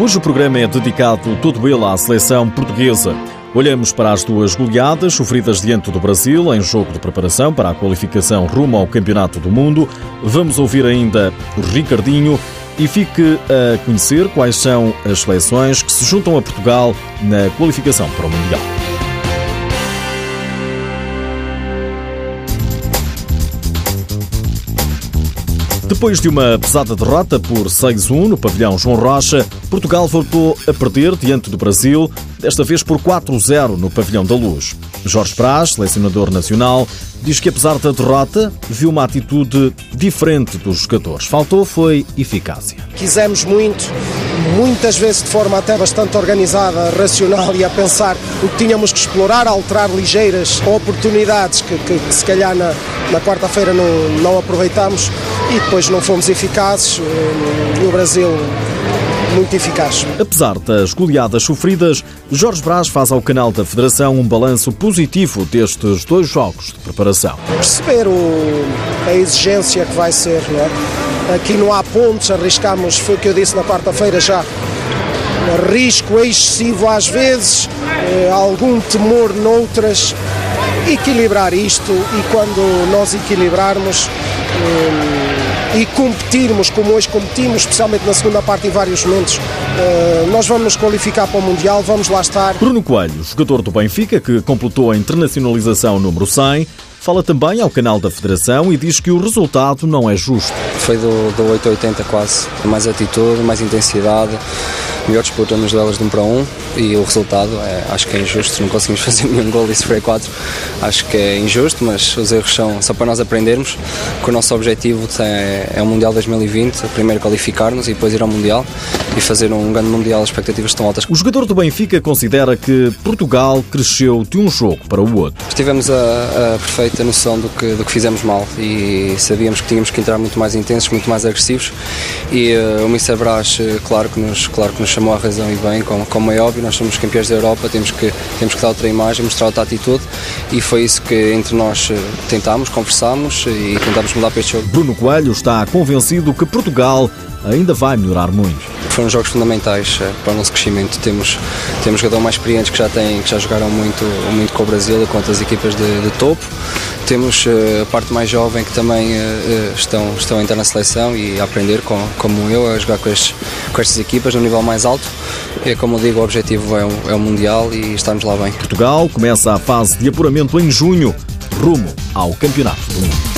Hoje o programa é dedicado todo ele à seleção portuguesa. Olhamos para as duas goleadas sofridas diante do Brasil em jogo de preparação para a qualificação rumo ao Campeonato do Mundo. Vamos ouvir ainda o Ricardinho e fique a conhecer quais são as seleções que se juntam a Portugal na qualificação para o Mundial. Depois de uma pesada derrota por 6-1 no pavilhão João Rocha, Portugal voltou a perder diante do Brasil, desta vez por 4-0 no pavilhão da Luz. Jorge Praz, selecionador nacional, diz que apesar da derrota, viu uma atitude diferente dos jogadores. Faltou foi eficácia. Quisemos muito, muitas vezes de forma até bastante organizada, racional e a pensar o que tínhamos que explorar, alterar ligeiras oportunidades que, que, que se calhar na, na quarta-feira não, não aproveitámos e depois não fomos eficazes e o Brasil muito eficaz. Apesar das goleadas sofridas, Jorge Brás faz ao canal da Federação um balanço positivo destes dois jogos de preparação. Perceber o, a exigência que vai ser, não é? Aqui não há pontos, arriscamos, foi o que eu disse na quarta-feira já, risco excessivo às vezes, eh, algum temor noutras, equilibrar isto e quando nós equilibrarmos eh, e competirmos como hoje competimos, especialmente na segunda parte em vários momentos, eh, nós vamos nos qualificar para o Mundial, vamos lá estar. Bruno Coelho, jogador do Benfica, que completou a internacionalização número 100, fala também ao canal da Federação e diz que o resultado não é justo. Foi do, do 880 quase, mais atitude, mais intensidade, melhor disputa nos duelos de 1 para 1 e o resultado é, acho que é injusto, não conseguimos fazer nenhum gol e sofrer 4, acho que é injusto, mas os erros são só para nós aprendermos que o nosso objetivo é, é o Mundial 2020, primeiro qualificar-nos e depois ir ao Mundial e fazer um grande Mundial, as expectativas estão altas. O jogador do Benfica considera que Portugal cresceu de um jogo para o outro. Tivemos a, a perfeita noção do que, do que fizemos mal e sabíamos que tínhamos que entrar muito mais intensos, muito mais agressivos e uh, o Mr. Brás, uh, claro, que nos, claro que nos chamou a razão e bem, como, como é óbvio, nós somos campeões da Europa, temos que, temos que dar outra imagem, mostrar outra atitude e foi isso que entre nós uh, tentámos, conversámos e tentámos mudar para este jogo. Bruno Coelho está convencido que Portugal ainda vai melhorar muito. Foram jogos fundamentais para o nosso crescimento. Temos, temos jogadores mais experientes que já, têm, que já jogaram muito, muito com o Brasil e com outras equipas de, de topo. Temos a parte mais jovem que também estão, estão a entrar na seleção e a aprender, com, como eu, a jogar com, estes, com estas equipas no nível mais alto. É como eu digo, o objetivo é o, é o Mundial e estarmos lá bem. Portugal começa a fase de apuramento em junho, rumo ao Campeonato do Mundo.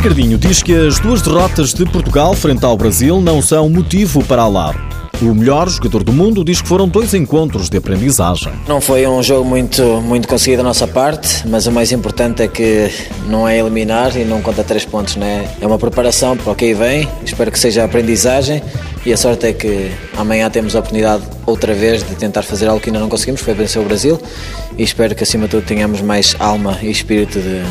Ricardinho diz que as duas derrotas de Portugal frente ao Brasil não são motivo para alarme. O melhor jogador do mundo diz que foram dois encontros de aprendizagem. Não foi um jogo muito, muito conseguido da nossa parte, mas o mais importante é que não é eliminar e não conta três pontos, né? É uma preparação para o que aí vem, espero que seja aprendizagem e a sorte é que amanhã temos a oportunidade outra vez de tentar fazer algo que ainda não conseguimos, foi vencer o Brasil e espero que acima de tudo tenhamos mais alma e espírito de,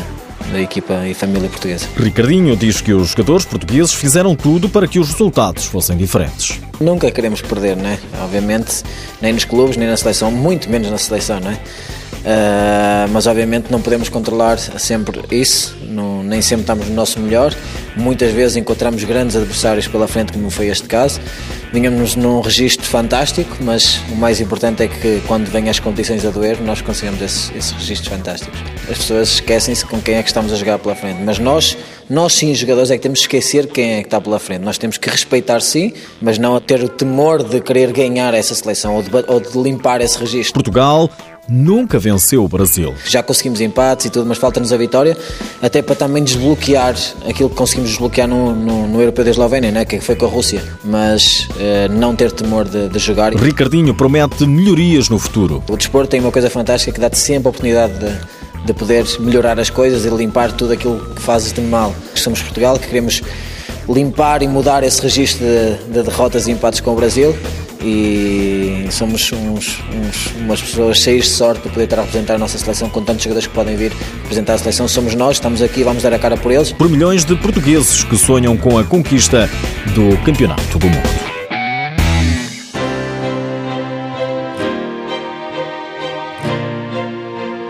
da equipa e família portuguesa. Ricardinho diz que os jogadores portugueses fizeram tudo para que os resultados fossem diferentes. Nunca queremos perder, né? Obviamente, nem nos clubes, nem na seleção, muito menos na seleção, né? Uh, mas obviamente não podemos controlar sempre isso, não, nem sempre estamos no nosso melhor. Muitas vezes encontramos grandes adversários pela frente, como foi este caso. Vínhamos num registro fantástico, mas o mais importante é que quando vêm as competições a doer, nós conseguimos esses, esses registros fantásticos. As pessoas esquecem-se com quem é que estamos a jogar pela frente, mas nós, nós sim, jogadores, é que temos que esquecer quem é que está pela frente. Nós temos que respeitar sim, mas não a ter o temor de querer ganhar essa seleção ou de, ou de limpar esse registro. Portugal nunca venceu o Brasil. Já conseguimos empates e tudo, mas falta-nos a vitória, até para também desbloquear aquilo que conseguimos desbloquear no, no, no Europeu da Eslovénia, né, que foi com a Rússia. Mas eh, não ter temor de, de, jogar. Ricardinho promete melhorias no futuro. O desporto tem uma coisa fantástica que dá-te sempre a oportunidade de, de poder melhorar as coisas e limpar tudo aquilo que fazes de mal. Somos Portugal, que queremos limpar e mudar esse registro de, de derrotas e empates com o Brasil e somos uns, uns, umas pessoas cheias de sorte para poder estar a representar a nossa seleção com tantos jogadores que podem vir representar a seleção. Somos nós, estamos aqui, vamos dar a cara por eles. Por milhões de portugueses que sonham com a conquista do Campeonato do Mundo.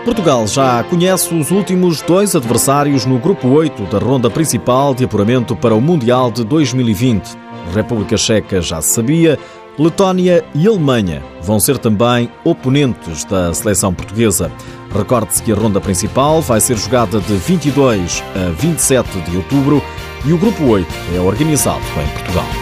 Portugal já conhece os últimos dois adversários no grupo 8 da ronda principal de apuramento para o Mundial de 2020. República Checa já sabia, Letónia e Alemanha vão ser também oponentes da seleção portuguesa. Recorde-se que a ronda principal vai ser jogada de 22 a 27 de outubro e o grupo 8 é organizado em Portugal.